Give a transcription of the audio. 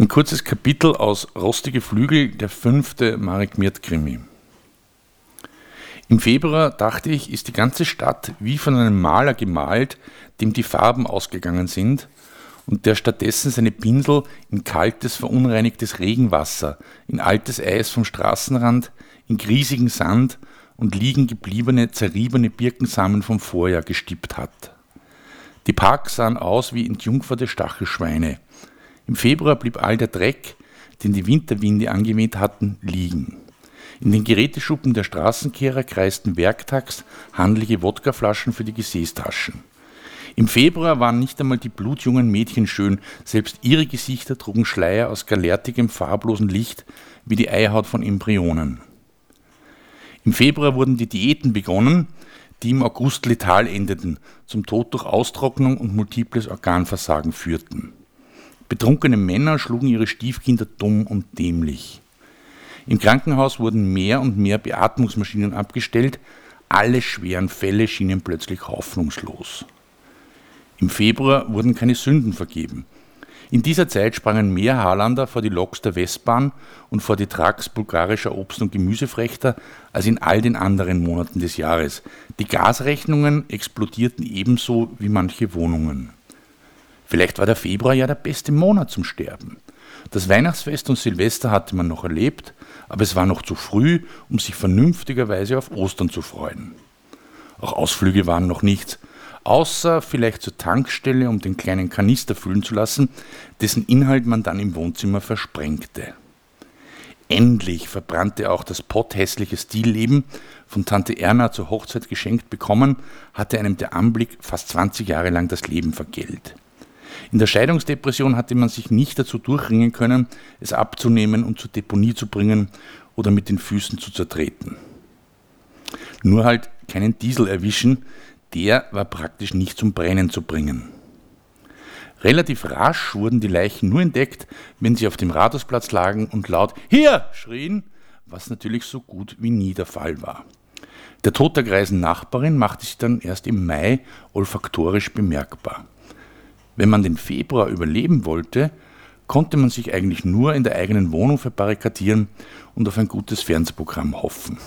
Ein kurzes Kapitel aus Rostige Flügel, der fünfte Marek Mirt-Krimi. Im Februar, dachte ich, ist die ganze Stadt wie von einem Maler gemalt, dem die Farben ausgegangen sind und der stattdessen seine Pinsel in kaltes, verunreinigtes Regenwasser, in altes Eis vom Straßenrand, in griesigen Sand und liegen gebliebene, zerriebene Birkensamen vom Vorjahr gestippt hat. Die Parks sahen aus wie entjungferte Stachelschweine, im Februar blieb all der Dreck, den die Winterwinde angeweht hatten, liegen. In den Geräteschuppen der Straßenkehrer kreisten werktags handliche Wodkaflaschen für die Gesäßtaschen. Im Februar waren nicht einmal die blutjungen Mädchen schön, selbst ihre Gesichter trugen Schleier aus galertigem, farblosen Licht wie die Eihaut von Embryonen. Im Februar wurden die Diäten begonnen, die im August letal endeten, zum Tod durch Austrocknung und multiples Organversagen führten. Betrunkene Männer schlugen ihre Stiefkinder dumm und dämlich. Im Krankenhaus wurden mehr und mehr Beatmungsmaschinen abgestellt, alle schweren Fälle schienen plötzlich hoffnungslos. Im Februar wurden keine Sünden vergeben. In dieser Zeit sprangen mehr Haarlander vor die Loks der Westbahn und vor die Trucks bulgarischer Obst- und Gemüsefrechter als in all den anderen Monaten des Jahres. Die Gasrechnungen explodierten ebenso wie manche Wohnungen. Vielleicht war der Februar ja der beste Monat zum Sterben. Das Weihnachtsfest und Silvester hatte man noch erlebt, aber es war noch zu früh, um sich vernünftigerweise auf Ostern zu freuen. Auch Ausflüge waren noch nichts, außer vielleicht zur Tankstelle, um den kleinen Kanister füllen zu lassen, dessen Inhalt man dann im Wohnzimmer versprengte. Endlich verbrannte auch das potthässliche Stilleben, von Tante Erna zur Hochzeit geschenkt bekommen, hatte einem der Anblick fast 20 Jahre lang das Leben vergällt. In der Scheidungsdepression hatte man sich nicht dazu durchringen können, es abzunehmen und zur Deponie zu bringen oder mit den Füßen zu zertreten. Nur halt keinen Diesel erwischen, der war praktisch nicht zum Brennen zu bringen. Relativ rasch wurden die Leichen nur entdeckt, wenn sie auf dem Rathausplatz lagen und laut Hier schrien, was natürlich so gut wie nie der Fall war. Der Tod der greisen Nachbarin machte sich dann erst im Mai olfaktorisch bemerkbar. Wenn man den Februar überleben wollte, konnte man sich eigentlich nur in der eigenen Wohnung verbarrikadieren und auf ein gutes Fernsehprogramm hoffen.